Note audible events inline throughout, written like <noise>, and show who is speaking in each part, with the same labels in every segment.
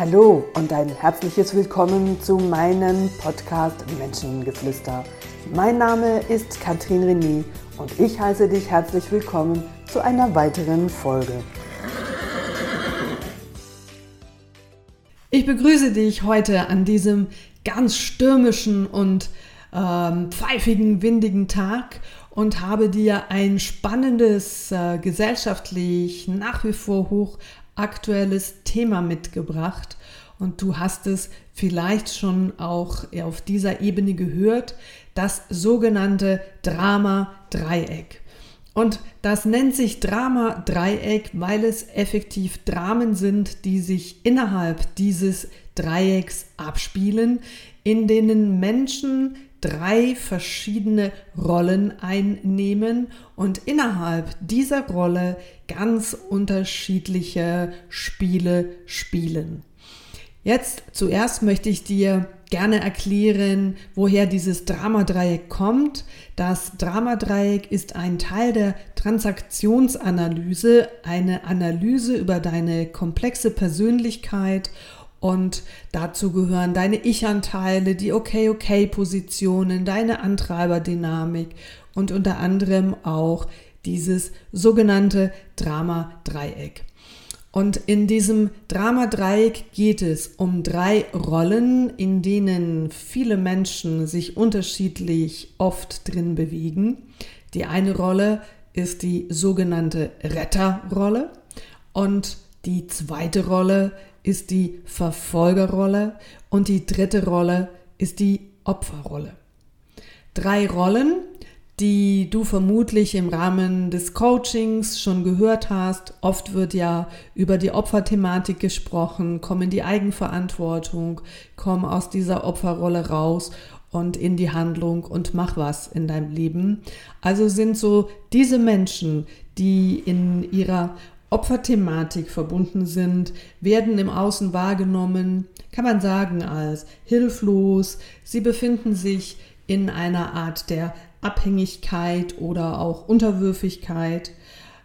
Speaker 1: Hallo und ein herzliches Willkommen zu meinem Podcast Menschengeflüster. Mein Name ist Katrin René und ich heiße dich herzlich willkommen zu einer weiteren Folge. Ich begrüße dich heute an diesem ganz stürmischen und ähm, pfeifigen, windigen Tag und habe dir ein spannendes, äh, gesellschaftlich nach wie vor hoch aktuelles Thema mitgebracht. Und du hast es vielleicht schon auch auf dieser Ebene gehört, das sogenannte Drama-Dreieck. Und das nennt sich Drama-Dreieck, weil es effektiv Dramen sind, die sich innerhalb dieses Dreiecks abspielen, in denen Menschen drei verschiedene Rollen einnehmen und innerhalb dieser Rolle ganz unterschiedliche Spiele spielen. Jetzt zuerst möchte ich dir gerne erklären, woher dieses Dramadreieck kommt. Das Dramadreieck ist ein Teil der Transaktionsanalyse, eine Analyse über deine komplexe Persönlichkeit und dazu gehören deine Ich-Anteile, die Okay-Okay-Positionen, deine Antreiberdynamik und unter anderem auch dieses sogenannte Drama-Dreieck. Und in diesem Drama-Dreieck geht es um drei Rollen, in denen viele Menschen sich unterschiedlich oft drin bewegen. Die eine Rolle ist die sogenannte Retterrolle und die zweite Rolle ist die Verfolgerrolle und die dritte Rolle ist die Opferrolle. Drei Rollen, die du vermutlich im Rahmen des Coachings schon gehört hast. Oft wird ja über die Opferthematik gesprochen, komm in die Eigenverantwortung, komm aus dieser Opferrolle raus und in die Handlung und mach was in deinem Leben. Also sind so diese Menschen, die in ihrer Opferthematik verbunden sind, werden im Außen wahrgenommen, kann man sagen, als hilflos. Sie befinden sich in einer Art der Abhängigkeit oder auch Unterwürfigkeit.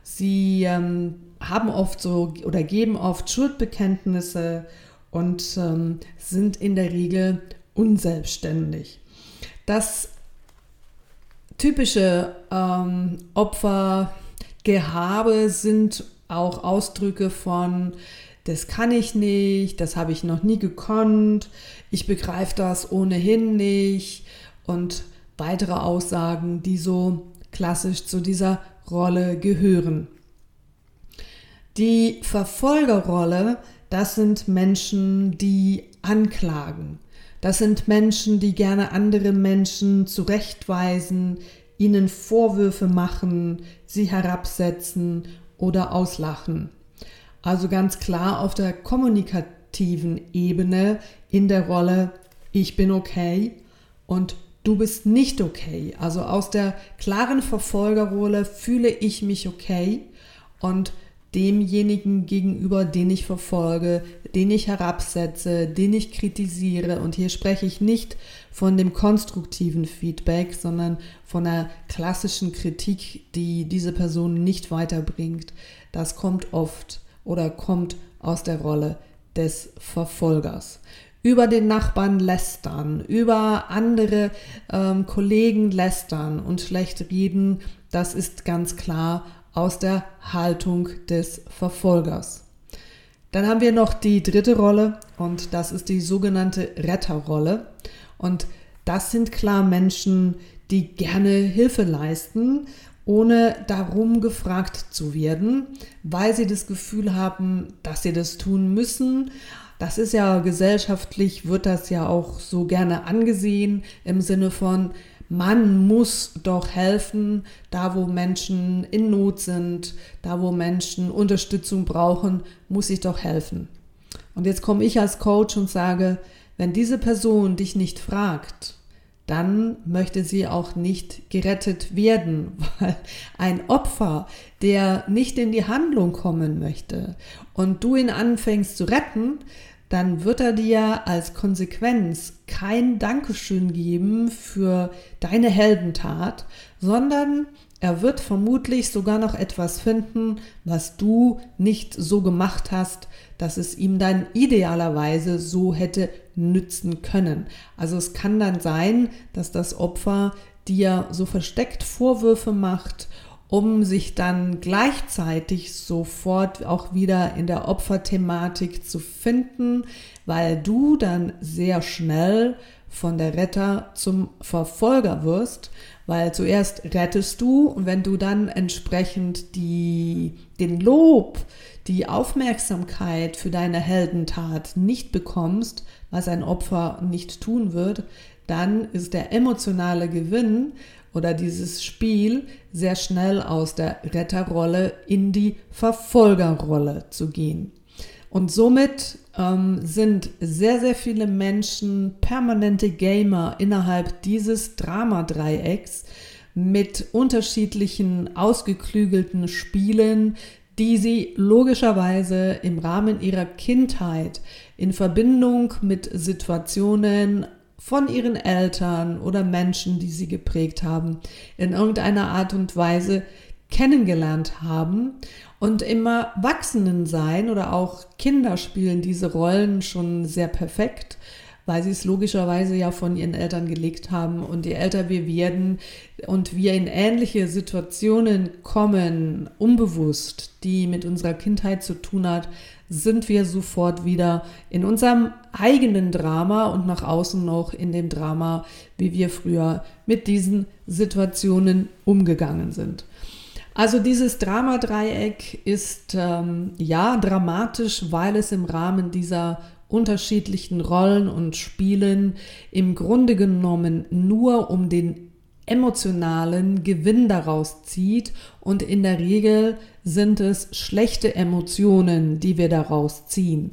Speaker 1: Sie ähm, haben oft so oder geben oft Schuldbekenntnisse und ähm, sind in der Regel unselbstständig. Das typische ähm, Opfergehabe sind auch Ausdrücke von das kann ich nicht, das habe ich noch nie gekonnt, ich begreife das ohnehin nicht und weitere Aussagen, die so klassisch zu dieser Rolle gehören. Die Verfolgerrolle, das sind Menschen, die anklagen. Das sind Menschen, die gerne andere Menschen zurechtweisen, ihnen Vorwürfe machen, sie herabsetzen oder auslachen. Also ganz klar auf der kommunikativen Ebene in der Rolle ich bin okay und du bist nicht okay. Also aus der klaren Verfolgerrolle fühle ich mich okay und demjenigen gegenüber, den ich verfolge, den ich herabsetze, den ich kritisiere. Und hier spreche ich nicht von dem konstruktiven Feedback, sondern von der klassischen Kritik, die diese Person nicht weiterbringt. Das kommt oft oder kommt aus der Rolle des Verfolgers. Über den Nachbarn lästern, über andere ähm, Kollegen lästern und schlecht reden, das ist ganz klar aus der Haltung des Verfolgers. Dann haben wir noch die dritte Rolle und das ist die sogenannte Retterrolle. Und das sind klar Menschen, die gerne Hilfe leisten, ohne darum gefragt zu werden, weil sie das Gefühl haben, dass sie das tun müssen. Das ist ja gesellschaftlich, wird das ja auch so gerne angesehen im Sinne von, man muss doch helfen, da wo Menschen in Not sind, da wo Menschen Unterstützung brauchen, muss ich doch helfen. Und jetzt komme ich als Coach und sage, wenn diese Person dich nicht fragt, dann möchte sie auch nicht gerettet werden, <laughs> weil ein Opfer, der nicht in die Handlung kommen möchte und du ihn anfängst zu retten, dann wird er dir als Konsequenz kein Dankeschön geben für deine Heldentat, sondern er wird vermutlich sogar noch etwas finden, was du nicht so gemacht hast, dass es ihm dann idealerweise so hätte nützen können. Also es kann dann sein, dass das Opfer dir so versteckt Vorwürfe macht um sich dann gleichzeitig sofort auch wieder in der Opferthematik zu finden, weil du dann sehr schnell von der Retter zum Verfolger wirst, weil zuerst rettest du und wenn du dann entsprechend die, den Lob, die Aufmerksamkeit für deine Heldentat nicht bekommst, was ein Opfer nicht tun wird, dann ist der emotionale Gewinn oder dieses Spiel sehr schnell aus der Retterrolle in die Verfolgerrolle zu gehen. Und somit ähm, sind sehr, sehr viele Menschen permanente Gamer innerhalb dieses Dramadreiecks mit unterschiedlichen ausgeklügelten Spielen, die sie logischerweise im Rahmen ihrer Kindheit in Verbindung mit Situationen von ihren Eltern oder Menschen, die sie geprägt haben, in irgendeiner Art und Weise kennengelernt haben. Und im Erwachsenensein oder auch Kinder spielen diese Rollen schon sehr perfekt, weil sie es logischerweise ja von ihren Eltern gelegt haben. Und je älter wir werden und wir in ähnliche Situationen kommen, unbewusst, die mit unserer Kindheit zu tun hat, sind wir sofort wieder in unserem eigenen Drama und nach außen noch in dem Drama, wie wir früher mit diesen Situationen umgegangen sind. Also dieses Dramadreieck ist ähm, ja dramatisch, weil es im Rahmen dieser unterschiedlichen Rollen und Spielen im Grunde genommen nur um den emotionalen Gewinn daraus zieht und in der Regel sind es schlechte Emotionen, die wir daraus ziehen.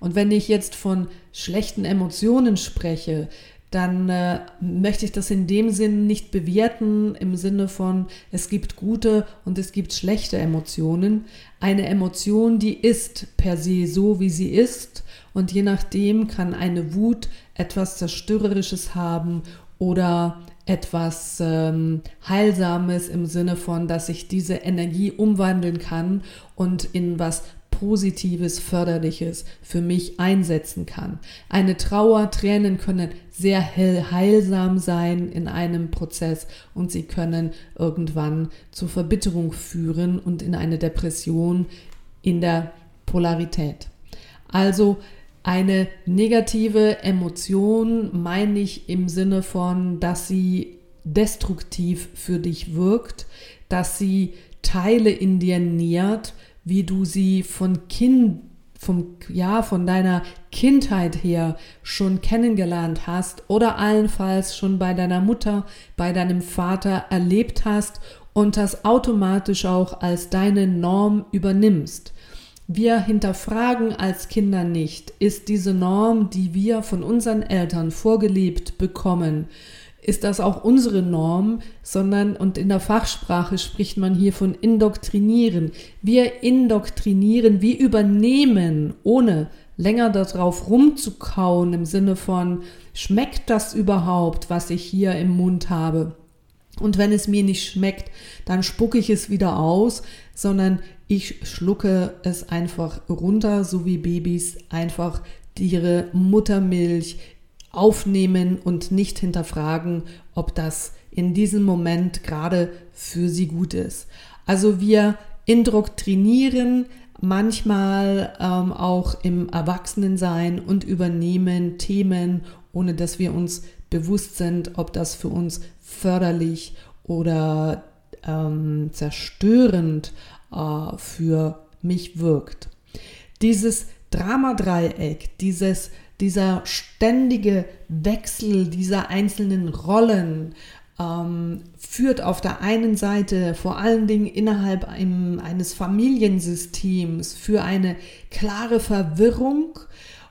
Speaker 1: Und wenn ich jetzt von schlechten Emotionen spreche, dann äh, möchte ich das in dem Sinn nicht bewerten im Sinne von, es gibt gute und es gibt schlechte Emotionen. Eine Emotion, die ist per se so, wie sie ist und je nachdem kann eine Wut etwas Zerstörerisches haben oder etwas ähm, Heilsames im Sinne von, dass ich diese Energie umwandeln kann und in was Positives, Förderliches für mich einsetzen kann. Eine Trauer, Tränen können sehr heilsam sein in einem Prozess und sie können irgendwann zur Verbitterung führen und in eine Depression in der Polarität. Also eine negative Emotion meine ich im Sinne von, dass sie destruktiv für dich wirkt, dass sie Teile in dir nährt, wie du sie von Kind vom ja von deiner Kindheit her schon kennengelernt hast oder allenfalls schon bei deiner Mutter, bei deinem Vater erlebt hast und das automatisch auch als deine Norm übernimmst. Wir hinterfragen als Kinder nicht, ist diese Norm, die wir von unseren Eltern vorgelebt bekommen, ist das auch unsere Norm, sondern, und in der Fachsprache spricht man hier von indoktrinieren. Wir indoktrinieren, wir übernehmen, ohne länger darauf rumzukauen im Sinne von, schmeckt das überhaupt, was ich hier im Mund habe? Und wenn es mir nicht schmeckt, dann spucke ich es wieder aus, sondern ich schlucke es einfach runter, so wie Babys einfach ihre Muttermilch aufnehmen und nicht hinterfragen, ob das in diesem Moment gerade für sie gut ist. Also wir indoktrinieren manchmal ähm, auch im Erwachsenensein und übernehmen Themen, ohne dass wir uns bewusst sind, ob das für uns förderlich oder ähm, zerstörend äh, für mich wirkt. Dieses Dramadreieck, dieses, dieser ständige Wechsel dieser einzelnen Rollen ähm, führt auf der einen Seite vor allen Dingen innerhalb einem, eines Familiensystems für eine klare Verwirrung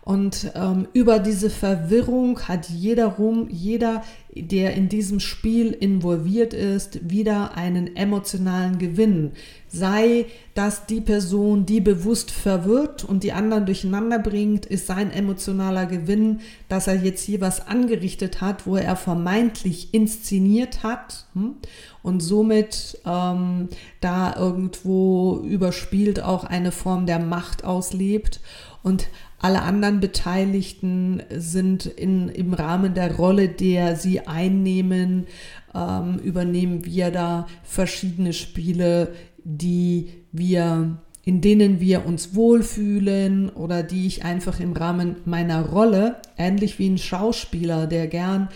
Speaker 1: Und ähm, über diese Verwirrung hat jeder rum, jeder, der in diesem Spiel involviert ist, wieder einen emotionalen Gewinn. Sei das die Person, die bewusst verwirrt und die anderen durcheinander bringt, ist sein emotionaler Gewinn, dass er jetzt hier was angerichtet hat, wo er vermeintlich inszeniert hat hm? und somit ähm, da irgendwo überspielt auch eine Form der Macht auslebt. Und alle anderen Beteiligten sind in, im Rahmen der Rolle, der sie einnehmen, ähm, übernehmen wir da verschiedene Spiele, die wir, in denen wir uns wohlfühlen oder die ich einfach im Rahmen meiner Rolle, ähnlich wie ein Schauspieler, der gern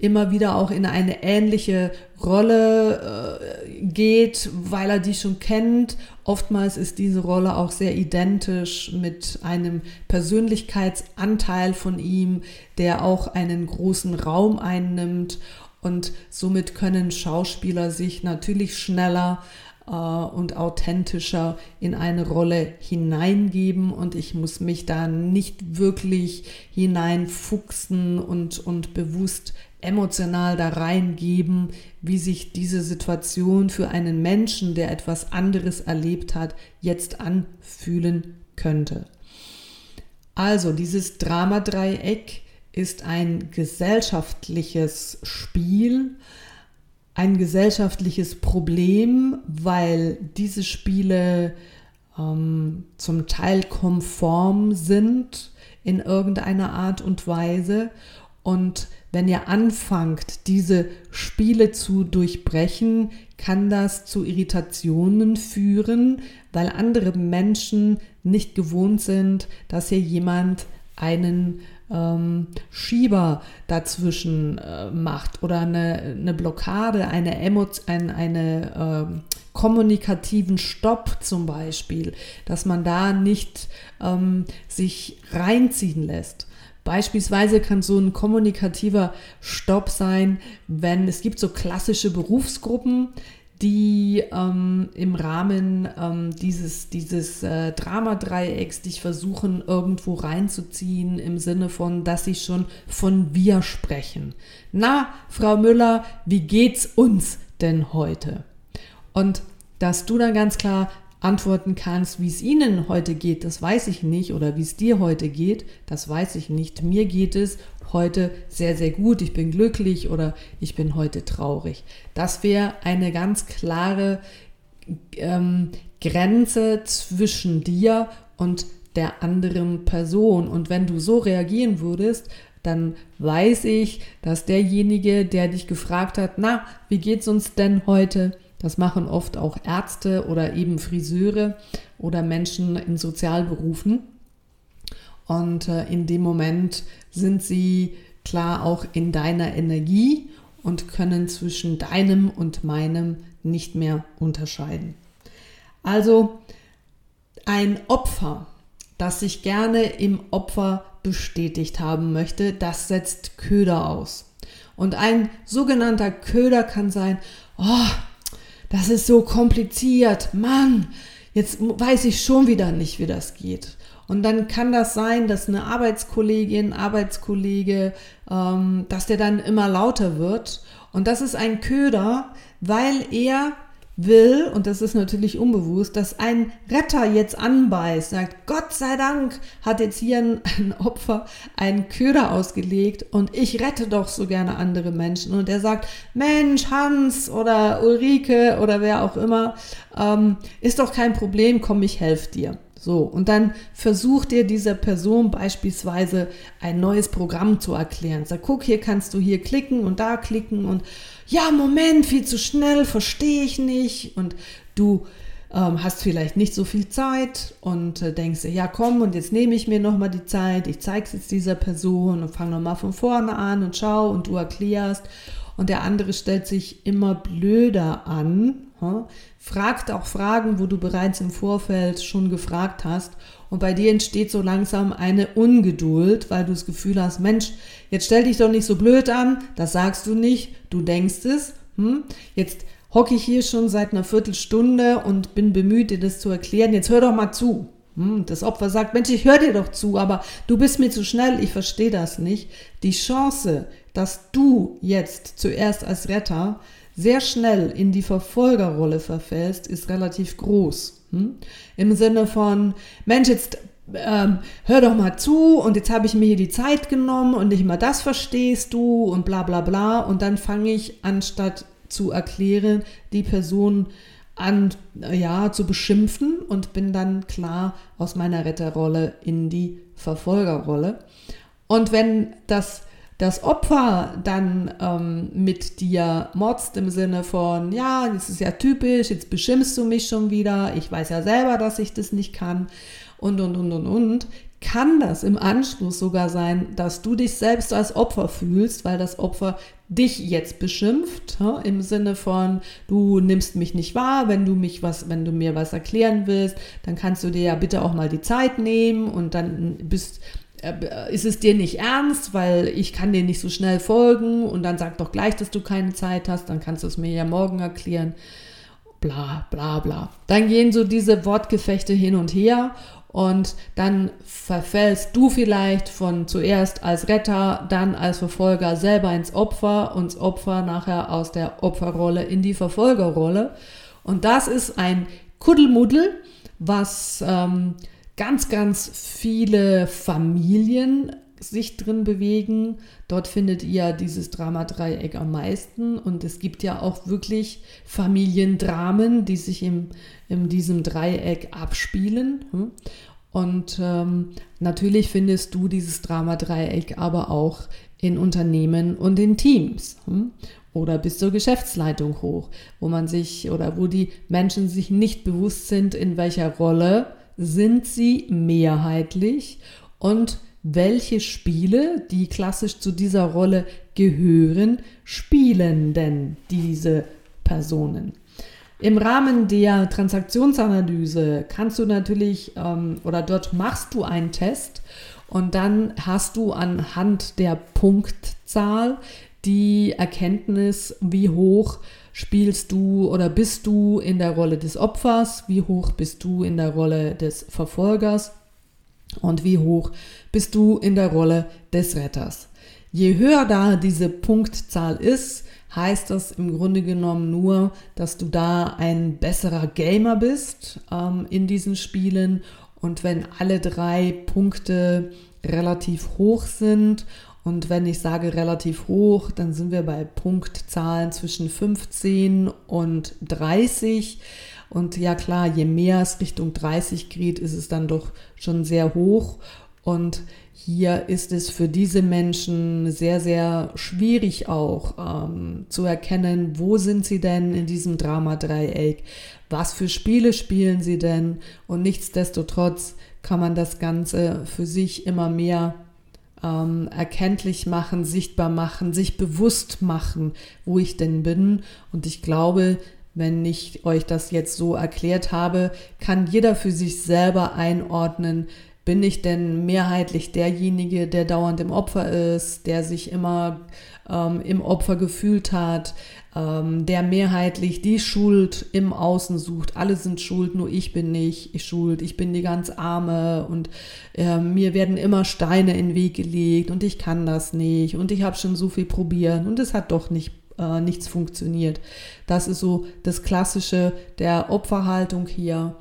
Speaker 1: immer wieder auch in eine ähnliche Rolle äh, geht, weil er die schon kennt. Oftmals ist diese Rolle auch sehr identisch mit einem Persönlichkeitsanteil von ihm, der auch einen großen Raum einnimmt. Und somit können Schauspieler sich natürlich schneller äh, und authentischer in eine Rolle hineingeben und ich muss mich da nicht wirklich hineinfuchsen und, und bewusst emotional da reingeben, wie sich diese Situation für einen Menschen, der etwas anderes erlebt hat, jetzt anfühlen könnte. Also dieses Dramadreieck ist ein gesellschaftliches Spiel, ein gesellschaftliches Problem, weil diese Spiele ähm, zum Teil konform sind in irgendeiner Art und Weise und wenn ihr anfangt, diese Spiele zu durchbrechen, kann das zu Irritationen führen, weil andere Menschen nicht gewohnt sind, dass hier jemand einen ähm, Schieber dazwischen äh, macht oder eine, eine Blockade, eine, Emo ein, eine äh, kommunikativen Stopp zum Beispiel, dass man da nicht ähm, sich reinziehen lässt. Beispielsweise kann so ein kommunikativer Stopp sein, wenn es gibt so klassische Berufsgruppen, die ähm, im Rahmen ähm, dieses, dieses äh, Dramadreiecks dich versuchen, irgendwo reinzuziehen, im Sinne von, dass sie schon von wir sprechen. Na, Frau Müller, wie geht's uns denn heute? Und dass du dann ganz klar antworten kannst, wie es Ihnen heute geht, das weiß ich nicht, oder wie es dir heute geht, das weiß ich nicht. Mir geht es heute sehr, sehr gut, ich bin glücklich oder ich bin heute traurig. Das wäre eine ganz klare ähm, Grenze zwischen dir und der anderen Person. Und wenn du so reagieren würdest, dann weiß ich, dass derjenige, der dich gefragt hat, na, wie geht's uns denn heute? Das machen oft auch Ärzte oder eben Friseure oder Menschen in Sozialberufen. Und äh, in dem Moment sind sie klar auch in deiner Energie und können zwischen deinem und meinem nicht mehr unterscheiden. Also ein Opfer, das sich gerne im Opfer bestätigt haben möchte, das setzt Köder aus. Und ein sogenannter Köder kann sein, oh, das ist so kompliziert, Mann, jetzt weiß ich schon wieder nicht, wie das geht. Und dann kann das sein, dass eine Arbeitskollegin, Arbeitskollege, ähm, dass der dann immer lauter wird. Und das ist ein Köder, weil er will, und das ist natürlich unbewusst, dass ein Retter jetzt anbeißt, sagt, Gott sei Dank hat jetzt hier ein, ein, Opfer einen Köder ausgelegt und ich rette doch so gerne andere Menschen. Und er sagt, Mensch, Hans oder Ulrike oder wer auch immer, ähm, ist doch kein Problem, komm, ich helfe dir. So, und dann versucht dir dieser Person beispielsweise ein neues Programm zu erklären. Sag, guck, hier kannst du hier klicken und da klicken und ja, Moment, viel zu schnell, verstehe ich nicht. Und du ähm, hast vielleicht nicht so viel Zeit und äh, denkst, ja komm, und jetzt nehme ich mir nochmal die Zeit, ich zeige es jetzt dieser Person und fange nochmal von vorne an und schau und du erklärst. Und der andere stellt sich immer blöder an, fragt auch Fragen, wo du bereits im Vorfeld schon gefragt hast. Und bei dir entsteht so langsam eine Ungeduld, weil du das Gefühl hast, Mensch, jetzt stell dich doch nicht so blöd an, das sagst du nicht, du denkst es. Hm? Jetzt hocke ich hier schon seit einer Viertelstunde und bin bemüht, dir das zu erklären. Jetzt hör doch mal zu. Hm, das Opfer sagt, Mensch, ich höre dir doch zu, aber du bist mir zu schnell, ich verstehe das nicht. Die Chance, dass du jetzt zuerst als Retter sehr schnell in die Verfolgerrolle verfällst, ist relativ groß. Hm? Im Sinne von, Mensch, jetzt ähm, hör doch mal zu und jetzt habe ich mir hier die Zeit genommen und nicht mal das verstehst du und bla bla bla und dann fange ich, anstatt zu erklären, die Person an, ja, zu beschimpfen und bin dann klar aus meiner Retterrolle in die Verfolgerrolle. Und wenn das das Opfer dann ähm, mit dir motzt im Sinne von, ja, das ist ja typisch, jetzt beschimpfst du mich schon wieder, ich weiß ja selber, dass ich das nicht kann und, und, und, und, und, kann das im Anschluss sogar sein, dass du dich selbst als Opfer fühlst, weil das Opfer dich jetzt beschimpft, ja, im Sinne von, du nimmst mich nicht wahr, wenn du mich was, wenn du mir was erklären willst, dann kannst du dir ja bitte auch mal die Zeit nehmen und dann bist, ist es dir nicht ernst, weil ich kann dir nicht so schnell folgen und dann sag doch gleich, dass du keine Zeit hast, dann kannst du es mir ja morgen erklären. Bla bla bla. Dann gehen so diese Wortgefechte hin und her und dann verfällst du vielleicht von zuerst als Retter, dann als Verfolger selber ins Opfer und das Opfer nachher aus der Opferrolle in die Verfolgerrolle. Und das ist ein Kuddelmuddel, was ähm, ganz, ganz viele Familien sich drin bewegen. Dort findet ihr dieses Dramadreieck am meisten. Und es gibt ja auch wirklich Familiendramen, die sich im, in diesem Dreieck abspielen. Und ähm, natürlich findest du dieses Dramadreieck aber auch in Unternehmen und in Teams. Oder bis zur Geschäftsleitung hoch, wo man sich oder wo die Menschen sich nicht bewusst sind, in welcher Rolle sind sie mehrheitlich und welche Spiele, die klassisch zu dieser Rolle gehören, spielen denn diese Personen? Im Rahmen der Transaktionsanalyse kannst du natürlich ähm, oder dort machst du einen Test und dann hast du anhand der Punktzahl die Erkenntnis, wie hoch spielst du oder bist du in der Rolle des Opfers, wie hoch bist du in der Rolle des Verfolgers und wie hoch bist du in der Rolle des Retters. Je höher da diese Punktzahl ist, heißt das im Grunde genommen nur, dass du da ein besserer Gamer bist ähm, in diesen Spielen. Und wenn alle drei Punkte relativ hoch sind und wenn ich sage relativ hoch, dann sind wir bei Punktzahlen zwischen 15 und 30. Und ja klar, je mehr es Richtung 30 geht, ist es dann doch schon sehr hoch. Und hier ist es für diese Menschen sehr, sehr schwierig auch ähm, zu erkennen, wo sind sie denn in diesem Drama-Dreieck, was für Spiele spielen sie denn und nichtsdestotrotz kann man das Ganze für sich immer mehr ähm, erkenntlich machen, sichtbar machen, sich bewusst machen, wo ich denn bin. Und ich glaube, wenn ich euch das jetzt so erklärt habe, kann jeder für sich selber einordnen, bin ich denn mehrheitlich derjenige, der dauernd im Opfer ist, der sich immer ähm, im Opfer gefühlt hat, ähm, der mehrheitlich die Schuld im Außen sucht. Alle sind schuld, nur ich bin nicht ich schuld. Ich bin die ganz Arme und äh, mir werden immer Steine in den Weg gelegt und ich kann das nicht und ich habe schon so viel probiert und es hat doch nicht äh, nichts funktioniert. Das ist so das Klassische der Opferhaltung hier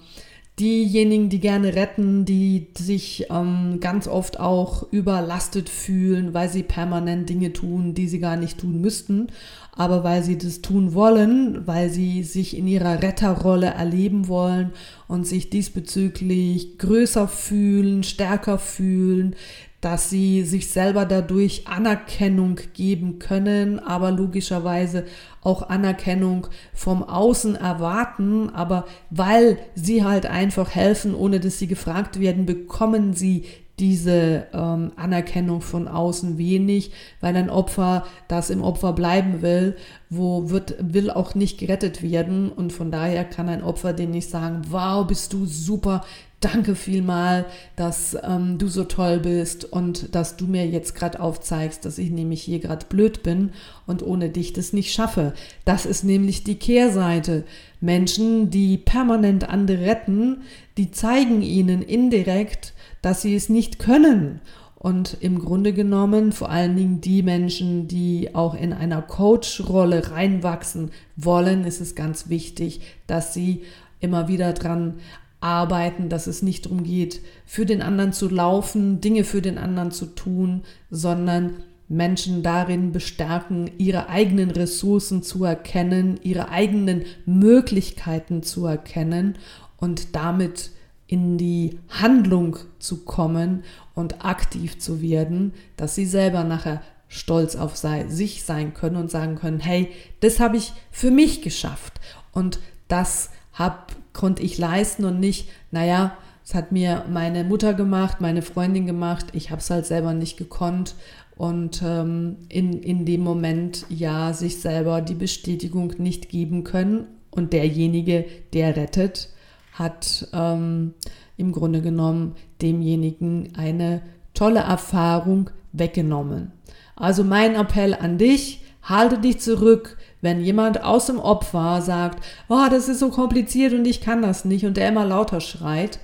Speaker 1: diejenigen, die gerne retten, die sich ähm, ganz oft auch überlastet fühlen, weil sie permanent Dinge tun, die sie gar nicht tun müssten, aber weil sie das tun wollen, weil sie sich in ihrer Retterrolle erleben wollen und sich diesbezüglich größer fühlen, stärker fühlen, dass sie sich selber dadurch Anerkennung geben können, aber logischerweise auch Anerkennung vom Außen erwarten, aber weil sie halt einfach helfen, ohne dass sie gefragt werden, bekommen sie diese ähm, Anerkennung von außen wenig, weil ein Opfer, das im Opfer bleiben will, wo wird, will auch nicht gerettet werden. Und von daher kann ein Opfer den nicht sagen, wow, bist du super, danke vielmal, dass ähm, du so toll bist und dass du mir jetzt gerade aufzeigst, dass ich nämlich hier gerade blöd bin und ohne dich das nicht schaffe. Das ist nämlich die Kehrseite. Menschen, die permanent andere retten, die zeigen ihnen indirekt, dass sie es nicht können. Und im Grunde genommen vor allen Dingen die Menschen, die auch in einer Coach-Rolle reinwachsen wollen, ist es ganz wichtig, dass sie immer wieder dran arbeiten, dass es nicht darum geht, für den anderen zu laufen, Dinge für den anderen zu tun, sondern Menschen darin bestärken, ihre eigenen Ressourcen zu erkennen, ihre eigenen Möglichkeiten zu erkennen und damit in die Handlung zu kommen und aktiv zu werden, dass sie selber nachher stolz auf sei, sich sein können und sagen können, hey, das habe ich für mich geschafft und das hab, konnte ich leisten und nicht, naja, es hat mir meine Mutter gemacht, meine Freundin gemacht, ich habe es halt selber nicht gekonnt. Und ähm, in, in dem Moment ja sich selber die Bestätigung nicht geben können. Und derjenige, der rettet, hat ähm, im Grunde genommen demjenigen eine tolle Erfahrung weggenommen. Also mein Appell an dich, halte dich zurück, wenn jemand aus dem Opfer sagt, oh, das ist so kompliziert und ich kann das nicht und der immer lauter schreit,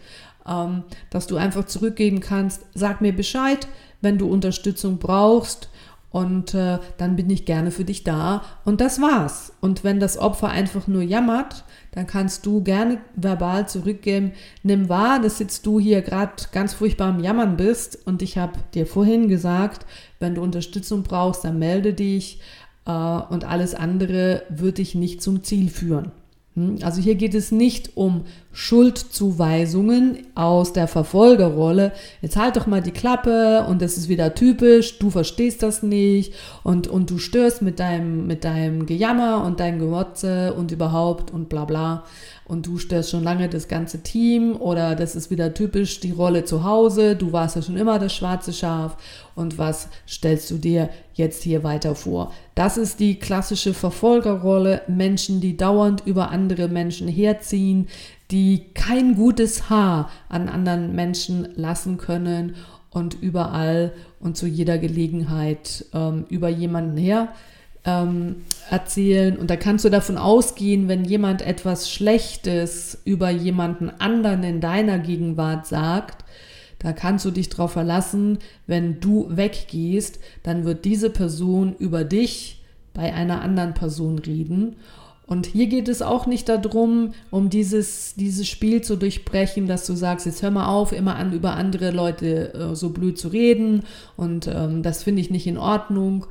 Speaker 1: ähm, dass du einfach zurückgeben kannst, sag mir Bescheid, wenn du Unterstützung brauchst und äh, dann bin ich gerne für dich da. Und das war's. Und wenn das Opfer einfach nur jammert, dann kannst du gerne verbal zurückgeben, nimm wahr, dass jetzt du hier gerade ganz furchtbar am Jammern bist. Und ich habe dir vorhin gesagt, wenn du Unterstützung brauchst, dann melde dich und alles andere wird dich nicht zum Ziel führen. Hm? Also hier geht es nicht um Schuldzuweisungen aus der Verfolgerrolle. Jetzt halt doch mal die Klappe und das ist wieder typisch, du verstehst das nicht und, und du störst mit deinem, mit deinem Gejammer und deinem Gewotze und überhaupt und bla bla und du störst schon lange das ganze Team oder das ist wieder typisch die Rolle zu Hause, du warst ja schon immer das schwarze Schaf. Und was stellst du dir jetzt hier weiter vor? Das ist die klassische Verfolgerrolle, Menschen, die dauernd über andere Menschen herziehen, die kein gutes Haar an anderen Menschen lassen können und überall und zu jeder Gelegenheit ähm, über jemanden her ähm, erzählen. Und da kannst du davon ausgehen, wenn jemand etwas Schlechtes über jemanden anderen in deiner Gegenwart sagt, da kannst du dich darauf verlassen, wenn du weggehst, dann wird diese Person über dich bei einer anderen Person reden. Und hier geht es auch nicht darum, um dieses, dieses Spiel zu durchbrechen, dass du sagst, jetzt hör mal auf, immer an, über andere Leute äh, so blöd zu reden. Und ähm, das finde ich nicht in Ordnung,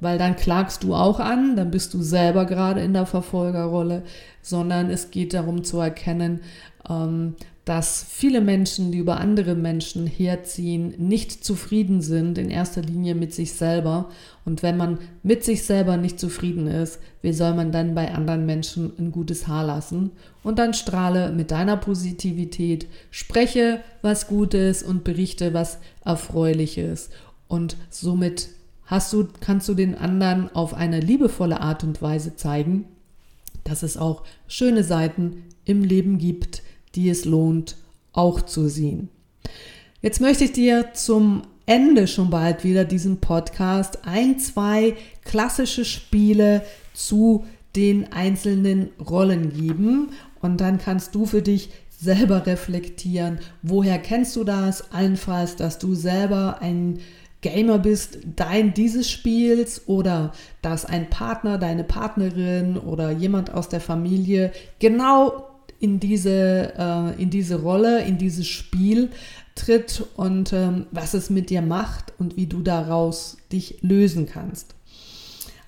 Speaker 1: weil dann klagst du auch an, dann bist du selber gerade in der Verfolgerrolle, sondern es geht darum zu erkennen, ähm, dass viele Menschen, die über andere Menschen herziehen, nicht zufrieden sind, in erster Linie mit sich selber. Und wenn man mit sich selber nicht zufrieden ist, wie soll man dann bei anderen Menschen ein gutes Haar lassen? Und dann strahle mit deiner Positivität, spreche was Gutes und berichte was Erfreuliches. Und somit hast du, kannst du den anderen auf eine liebevolle Art und Weise zeigen, dass es auch schöne Seiten im Leben gibt, die es lohnt, auch zu sehen. Jetzt möchte ich dir zum Ende schon bald wieder diesen Podcast ein, zwei klassische Spiele zu den einzelnen Rollen geben. Und dann kannst du für dich selber reflektieren, woher kennst du das, allenfalls, dass du selber ein Gamer bist dein dieses Spiels oder dass ein Partner, deine Partnerin oder jemand aus der Familie genau in diese, äh, in diese Rolle, in dieses Spiel tritt und ähm, was es mit dir macht und wie du daraus dich lösen kannst.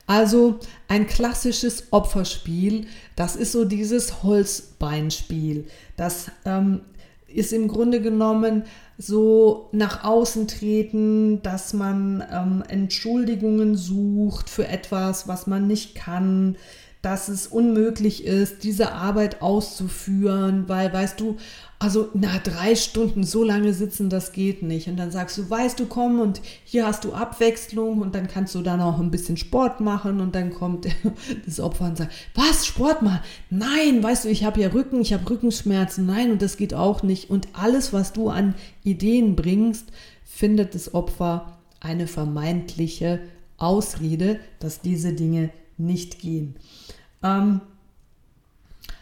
Speaker 1: Also ein klassisches Opferspiel, das ist so dieses Holzbeinspiel. Das ähm, ist im Grunde genommen so nach außen treten, dass man ähm, Entschuldigungen sucht für etwas, was man nicht kann, dass es unmöglich ist, diese Arbeit auszuführen, weil, weißt du, also na, drei Stunden so lange sitzen, das geht nicht. Und dann sagst du, weißt du, komm und hier hast du Abwechslung und dann kannst du dann auch ein bisschen Sport machen und dann kommt <laughs> das Opfer und sagt, was, Sport machen? Nein, weißt du, ich habe ja Rücken, ich habe Rückenschmerzen, nein, und das geht auch nicht. Und alles, was du an Ideen bringst, findet das Opfer eine vermeintliche Ausrede, dass diese Dinge nicht gehen. Ähm,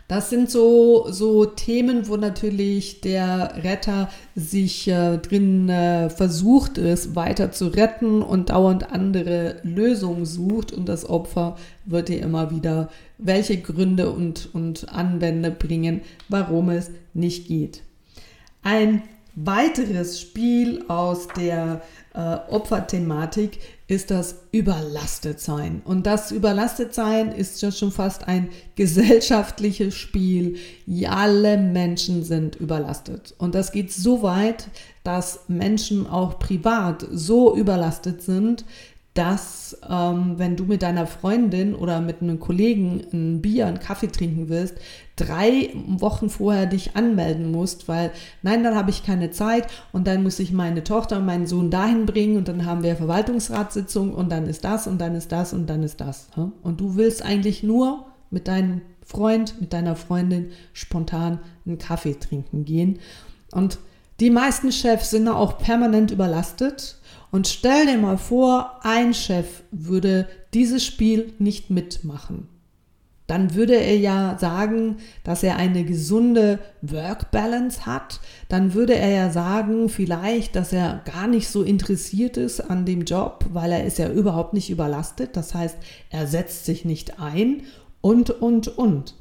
Speaker 1: Das sind so, so Themen, wo natürlich der Retter sich äh, drin äh, versucht ist, weiter zu retten und dauernd andere Lösungen sucht und das Opfer wird dir immer wieder welche Gründe und, und Anwände bringen, warum es nicht geht. Ein weiteres Spiel aus der äh, Opferthematik ist das Überlastetsein. Und das Überlastetsein ist ja schon fast ein gesellschaftliches Spiel. Alle Menschen sind überlastet. Und das geht so weit, dass Menschen auch privat so überlastet sind, dass ähm, wenn du mit deiner Freundin oder mit einem Kollegen ein Bier, einen Kaffee trinken willst, drei Wochen vorher dich anmelden musst, weil nein, dann habe ich keine Zeit und dann muss ich meine Tochter und meinen Sohn dahin bringen und dann haben wir Verwaltungsratssitzung und dann ist das und dann ist das und dann ist das. Und du willst eigentlich nur mit deinem Freund, mit deiner Freundin spontan einen Kaffee trinken gehen. Und die meisten Chefs sind auch permanent überlastet und stell dir mal vor, ein Chef würde dieses Spiel nicht mitmachen. Dann würde er ja sagen, dass er eine gesunde Work-Balance hat. Dann würde er ja sagen, vielleicht, dass er gar nicht so interessiert ist an dem Job, weil er ist ja überhaupt nicht überlastet. Das heißt, er setzt sich nicht ein und, und, und.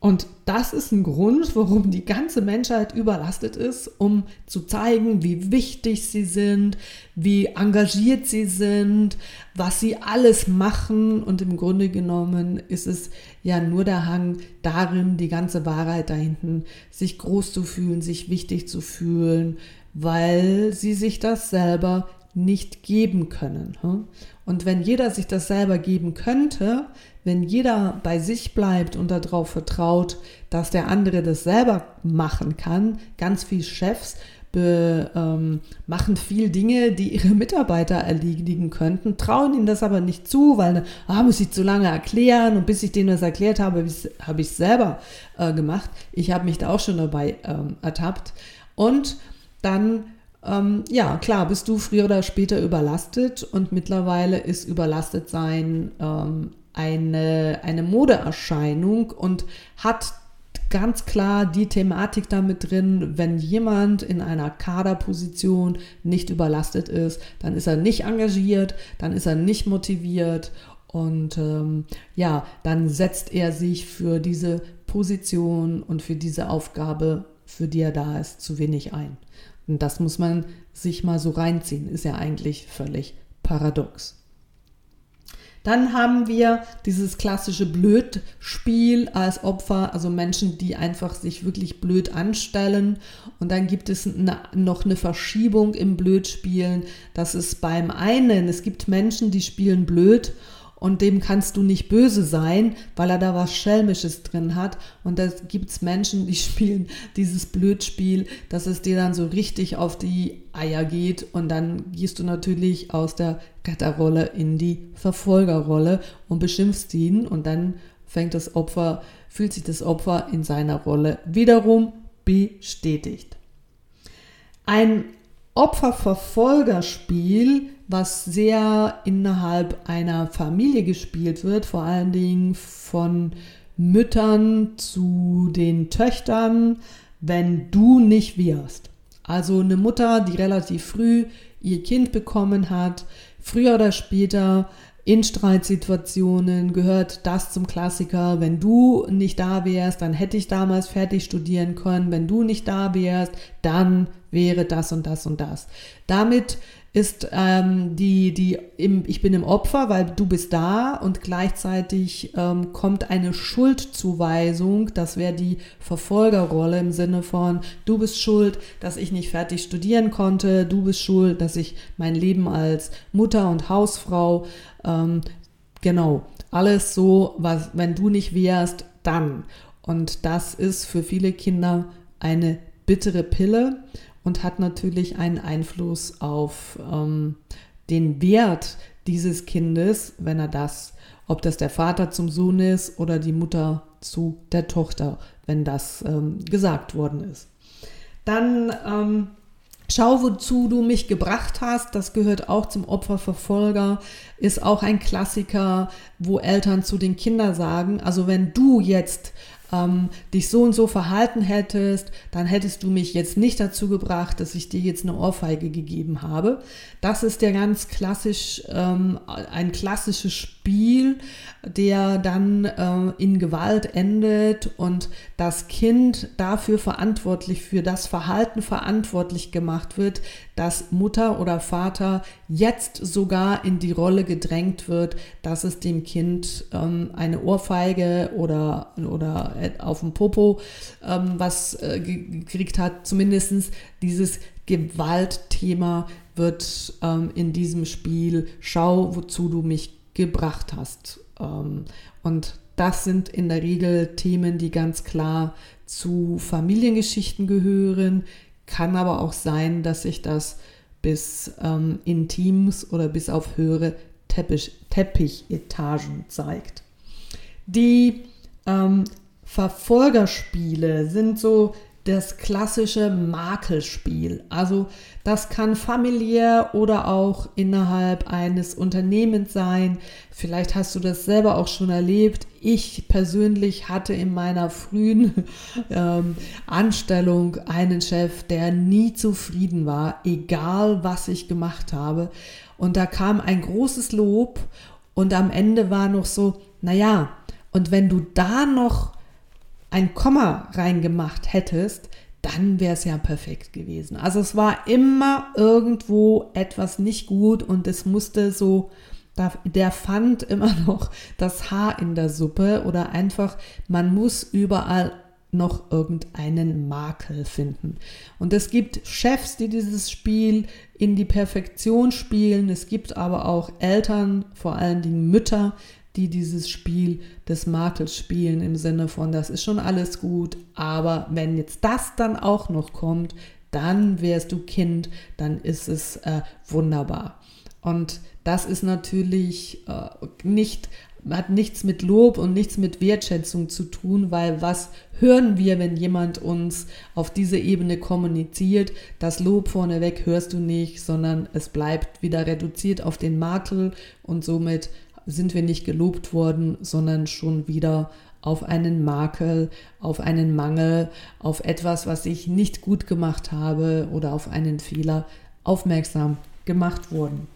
Speaker 1: Und das ist ein Grund, warum die ganze Menschheit überlastet ist, um zu zeigen, wie wichtig sie sind, wie engagiert sie sind, was sie alles machen. Und im Grunde genommen ist es ja nur der Hang darin, die ganze Wahrheit da hinten, sich groß zu fühlen, sich wichtig zu fühlen, weil sie sich das selber nicht geben können. Und wenn jeder sich das selber geben könnte, wenn jeder bei sich bleibt und darauf vertraut, dass der andere das selber machen kann, ganz viele Chefs be, ähm, machen viel Dinge, die ihre Mitarbeiter erledigen könnten, trauen ihnen das aber nicht zu, weil, ah, muss ich zu lange erklären und bis ich denen das erklärt habe, habe ich es selber äh, gemacht. Ich habe mich da auch schon dabei ähm, ertappt. Und dann ähm, ja, klar, bist du früher oder später überlastet und mittlerweile ist überlastet sein ähm, eine, eine Modeerscheinung und hat ganz klar die Thematik damit drin, wenn jemand in einer Kaderposition nicht überlastet ist, dann ist er nicht engagiert, dann ist er nicht motiviert und ähm, ja, dann setzt er sich für diese Position und für diese Aufgabe, für die er da ist, zu wenig ein. Und das muss man sich mal so reinziehen, ist ja eigentlich völlig paradox. Dann haben wir dieses klassische Blödspiel als Opfer, also Menschen, die einfach sich wirklich blöd anstellen. Und dann gibt es noch eine Verschiebung im Blödspielen. Das ist beim einen, es gibt Menschen, die spielen blöd und dem kannst du nicht böse sein, weil er da was Schelmisches drin hat. Und da gibt es Menschen, die <laughs> spielen dieses Blödspiel, dass es dir dann so richtig auf die Eier geht und dann gehst du natürlich aus der Retterrolle in die Verfolgerrolle und beschimpfst ihn und dann fängt das Opfer, fühlt sich das Opfer in seiner Rolle wiederum bestätigt. Ein Opferverfolgerspiel was sehr innerhalb einer Familie gespielt wird, vor allen Dingen von Müttern zu den Töchtern, wenn du nicht wirst. Also eine Mutter, die relativ früh ihr Kind bekommen hat, früher oder später in Streitsituationen gehört das zum Klassiker. Wenn du nicht da wärst, dann hätte ich damals fertig studieren können. Wenn du nicht da wärst, dann wäre das und das und das. Damit ist ähm, die, die im, ich bin im Opfer, weil du bist da und gleichzeitig ähm, kommt eine Schuldzuweisung, das wäre die Verfolgerrolle im Sinne von, du bist schuld, dass ich nicht fertig studieren konnte, du bist schuld, dass ich mein Leben als Mutter und Hausfrau, ähm, genau, alles so, was, wenn du nicht wärst, dann. Und das ist für viele Kinder eine bittere Pille und hat natürlich einen Einfluss auf ähm, den Wert dieses Kindes, wenn er das, ob das der Vater zum Sohn ist oder die Mutter zu der Tochter, wenn das ähm, gesagt worden ist. Dann ähm, Schau, wozu du mich gebracht hast, das gehört auch zum Opferverfolger, ist auch ein Klassiker, wo Eltern zu den Kindern sagen, also wenn du jetzt ähm, dich so und so verhalten hättest, dann hättest du mich jetzt nicht dazu gebracht, dass ich dir jetzt eine Ohrfeige gegeben habe. Das ist ja ganz klassisch, ähm, ein klassisches Spiel, der dann äh, in Gewalt endet und das Kind dafür verantwortlich, für das Verhalten verantwortlich gemacht wird, dass Mutter oder Vater jetzt sogar in die Rolle gedrängt wird, dass es dem Kind ähm, eine Ohrfeige oder, oder auf dem Popo ähm, was äh, gekriegt hat. Zumindest dieses Gewaltthema wird ähm, in diesem Spiel, schau, wozu du mich gebracht hast. Ähm, und das sind in der Regel Themen, die ganz klar zu Familiengeschichten gehören. Kann aber auch sein, dass sich das bis ähm, in Teams oder bis auf höhere Teppich, Teppichetagen zeigt. Die ähm, Verfolgerspiele sind so das klassische Makelspiel. Also das kann familiär oder auch innerhalb eines Unternehmens sein. Vielleicht hast du das selber auch schon erlebt. Ich persönlich hatte in meiner frühen <laughs> ähm, Anstellung einen Chef, der nie zufrieden war, egal was ich gemacht habe. Und da kam ein großes Lob und am Ende war noch so, naja, und wenn du da noch ein Komma reingemacht hättest, dann wäre es ja perfekt gewesen. Also es war immer irgendwo etwas nicht gut und es musste so, der fand immer noch das Haar in der Suppe oder einfach, man muss überall noch irgendeinen Makel finden. Und es gibt Chefs, die dieses Spiel in die Perfektion spielen. Es gibt aber auch Eltern, vor allen Dingen Mütter, die dieses Spiel des Makels spielen im Sinne von, das ist schon alles gut, aber wenn jetzt das dann auch noch kommt, dann wärst du Kind, dann ist es äh, wunderbar. Und das ist natürlich äh, nicht, hat nichts mit Lob und nichts mit Wertschätzung zu tun, weil was hören wir, wenn jemand uns auf diese Ebene kommuniziert? Das Lob vorneweg hörst du nicht, sondern es bleibt wieder reduziert auf den Makel und somit sind wir nicht gelobt worden, sondern schon wieder auf einen Makel, auf einen Mangel, auf etwas, was ich nicht gut gemacht habe oder auf einen Fehler aufmerksam gemacht worden.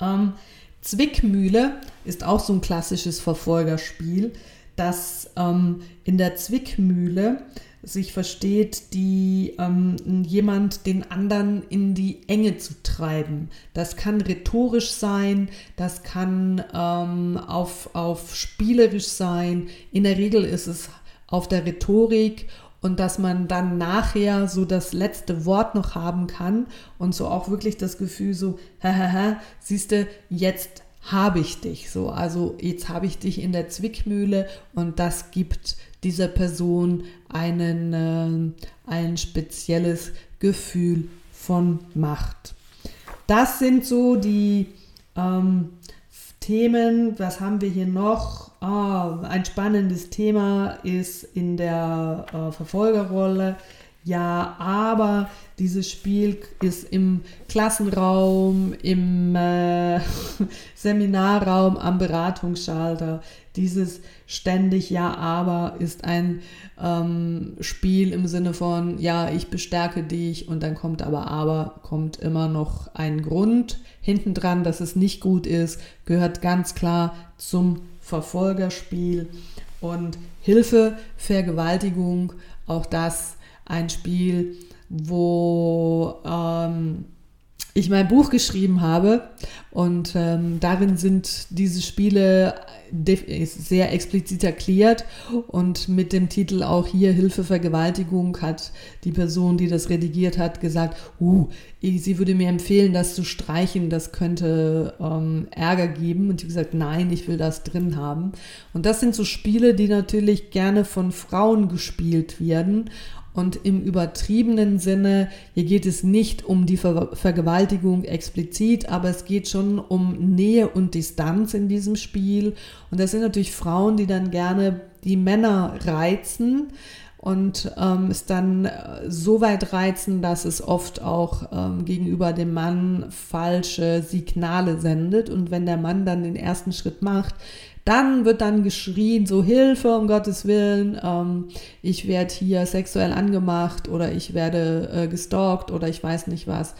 Speaker 1: Ähm, Zwickmühle ist auch so ein klassisches Verfolgerspiel, das ähm, in der Zwickmühle sich versteht, die ähm, jemand den anderen in die Enge zu treiben. Das kann rhetorisch sein, das kann ähm, auf, auf spielerisch sein. In der Regel ist es auf der Rhetorik und dass man dann nachher so das letzte Wort noch haben kann und so auch wirklich das Gefühl so, <laughs> hahaha, siehst du, jetzt habe ich dich so, also jetzt habe ich dich in der Zwickmühle und das gibt dieser Person einen, äh, ein spezielles Gefühl von Macht. Das sind so die ähm, Themen. Was haben wir hier noch? Oh, ein spannendes Thema ist in der äh, Verfolgerrolle ja, aber dieses Spiel ist im Klassenraum, im äh, <laughs> Seminarraum, am Beratungsschalter. Dieses ständig Ja, aber ist ein ähm, Spiel im Sinne von, ja, ich bestärke dich und dann kommt aber aber, kommt immer noch ein Grund hinten dran, dass es nicht gut ist, gehört ganz klar zum Verfolgerspiel und Hilfe, Vergewaltigung, auch das ein Spiel, wo ähm, ich mein Buch geschrieben habe und ähm, darin sind diese Spiele sehr explizit erklärt und mit dem Titel auch hier Hilfe Vergewaltigung hat die Person, die das redigiert hat, gesagt, uh, sie würde mir empfehlen, das zu streichen, das könnte ähm, Ärger geben. Und ich habe gesagt, nein, ich will das drin haben. Und das sind so Spiele, die natürlich gerne von Frauen gespielt werden und im übertriebenen Sinne, hier geht es nicht um die Ver Vergewaltigung explizit, aber es geht schon um Nähe und Distanz in diesem Spiel. Und das sind natürlich Frauen, die dann gerne die Männer reizen und ähm, es dann äh, so weit reizen, dass es oft auch ähm, gegenüber dem Mann falsche Signale sendet. Und wenn der Mann dann den ersten Schritt macht, Dann wird dann geschrien, so Hilfe, um Gottes Willen, ähm, ich werde hier sexuell angemacht oder ich werde äh, gestalkt oder ich weiß nicht was.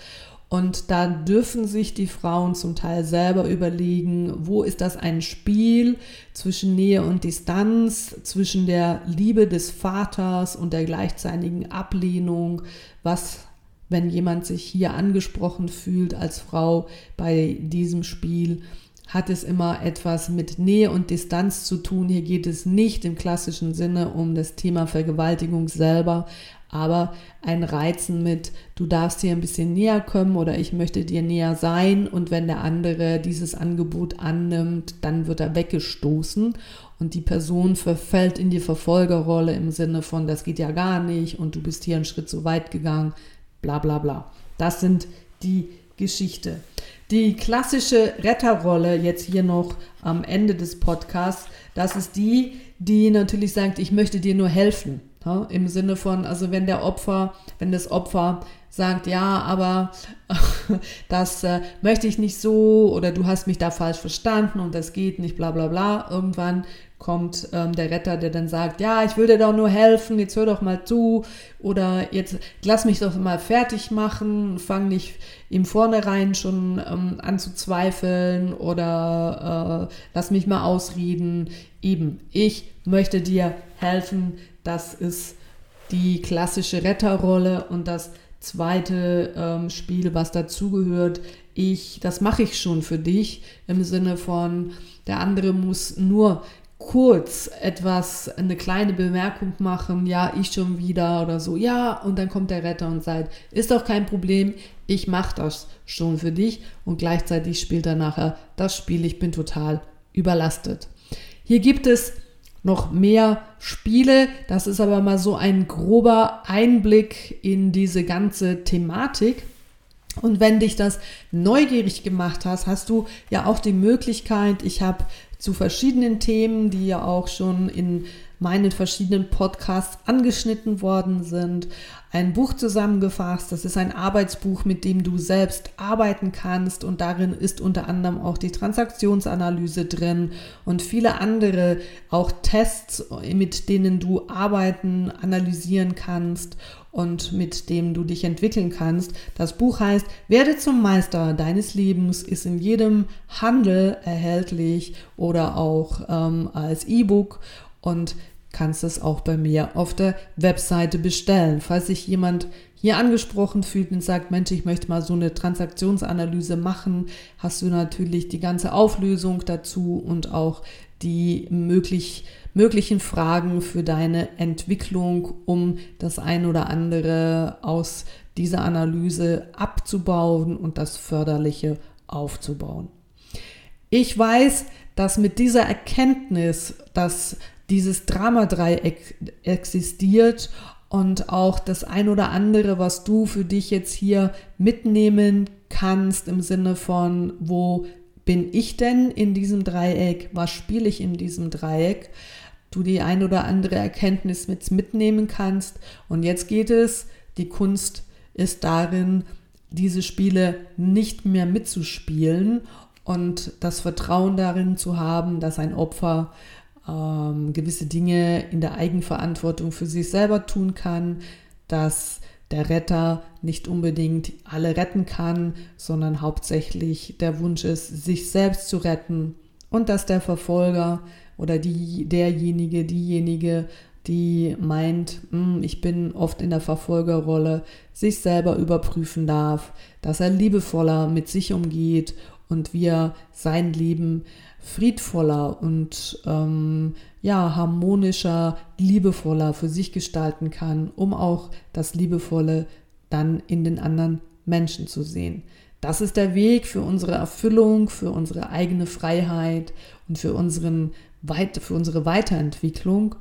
Speaker 1: Und da dürfen sich die Frauen zum Teil selber überlegen, wo ist das ein Spiel zwischen Nähe und Distanz, zwischen der Liebe des Vaters und der gleichzeitigen Ablehnung, was wenn jemand sich hier angesprochen fühlt als Frau bei diesem Spiel, hat es immer etwas mit Nähe und Distanz zu tun. Hier geht es nicht im klassischen Sinne um das Thema Vergewaltigung selber, aber ein Reizen mit, du darfst hier ein bisschen näher kommen oder ich möchte dir näher sein und wenn der andere dieses Angebot annimmt, dann wird er weggestoßen und die Person verfällt in die Verfolgerrolle im Sinne von, das geht ja gar nicht und du bist hier einen Schritt zu weit gegangen, bla bla bla. Das sind die Geschichte. Die klassische Retterrolle jetzt hier noch am Ende des Podcasts, das ist die, die natürlich sagt, ich möchte dir nur helfen. Ja, Im Sinne von, also wenn der Opfer, wenn das Opfer sagt, ja, aber <laughs> das äh, möchte ich nicht so oder du hast mich da falsch verstanden und das geht nicht, bla bla bla. Irgendwann kommt ähm, der Retter, der dann sagt, ja, ich dir doch nur helfen, jetzt hör doch mal zu. Oder jetzt lass mich doch mal fertig machen, fang nicht im Vornherein schon ähm, an zu zweifeln oder äh, lass mich mal ausreden. Eben, ich möchte dir helfen, das ist die klassische Retterrolle und das zweite ähm, Spiel, was dazugehört, ich, das mache ich schon für dich im Sinne von, der andere muss nur kurz etwas, eine kleine Bemerkung machen, ja, ich schon wieder oder so, ja, und dann kommt der Retter und sagt, ist doch kein Problem, ich mache das schon für dich und gleichzeitig spielt er nachher das Spiel, ich bin total überlastet. Hier gibt es noch mehr Spiele. Das ist aber mal so ein grober Einblick in diese ganze Thematik. Und wenn dich das neugierig gemacht hast, hast du ja auch die Möglichkeit, ich habe zu verschiedenen Themen, die ja auch schon in meinen verschiedenen Podcasts angeschnitten worden sind, ein Buch zusammengefasst. Das ist ein Arbeitsbuch, mit dem du selbst arbeiten kannst und darin ist unter anderem auch die Transaktionsanalyse drin und viele andere auch Tests, mit denen du arbeiten, analysieren kannst und mit dem du dich entwickeln kannst. Das Buch heißt Werde zum Meister deines Lebens, ist in jedem Handel erhältlich oder auch ähm, als E-Book und kannst es auch bei mir auf der Webseite bestellen. Falls sich jemand hier angesprochen fühlt und sagt, Mensch, ich möchte mal so eine Transaktionsanalyse machen, hast du natürlich die ganze Auflösung dazu und auch die möglich, möglichen Fragen für deine Entwicklung, um das ein oder andere aus dieser Analyse abzubauen und das Förderliche aufzubauen. Ich weiß, dass mit dieser Erkenntnis, dass dieses Dramadreieck existiert und auch das ein oder andere, was du für dich jetzt hier mitnehmen kannst im Sinne von, wo bin ich denn in diesem Dreieck, was spiele ich in diesem Dreieck, du die ein oder andere Erkenntnis mit mitnehmen kannst. Und jetzt geht es, die Kunst ist darin, diese Spiele nicht mehr mitzuspielen und das Vertrauen darin zu haben, dass ein Opfer ähm, gewisse Dinge in der Eigenverantwortung für sich selber tun kann, dass der Retter nicht unbedingt alle retten kann, sondern hauptsächlich der Wunsch ist, sich selbst zu retten und dass der Verfolger oder die, derjenige, diejenige, die meint, hm, ich bin oft in der Verfolgerrolle, sich selber überprüfen darf, dass er liebevoller mit sich umgeht und wir sein Leben friedvoller und ähm, ja, harmonischer, liebevoller für sich gestalten kann, um auch das Liebevolle dann in den anderen Menschen zu sehen. Das ist der Weg für unsere Erfüllung, für unsere eigene Freiheit und für, unseren, für unsere Weiterentwicklung.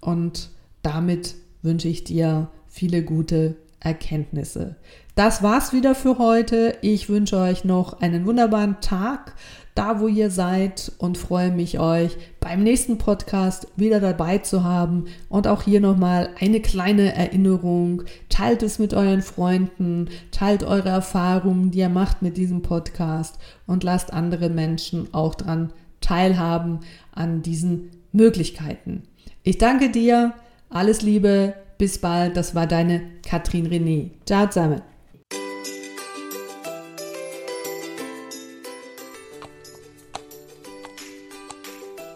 Speaker 1: Und damit wünsche ich dir viele gute Erkenntnisse. Das war's wieder für heute. Ich wünsche euch noch einen wunderbaren Tag da wo ihr seid und freue mich euch beim nächsten Podcast wieder dabei zu haben und auch hier nochmal eine kleine Erinnerung. Teilt es mit euren Freunden, teilt eure Erfahrungen, die ihr macht mit diesem Podcast und lasst andere Menschen auch dran teilhaben an diesen Möglichkeiten. Ich danke dir, alles Liebe, bis bald, das war deine Katrin René. Ciao zusammen.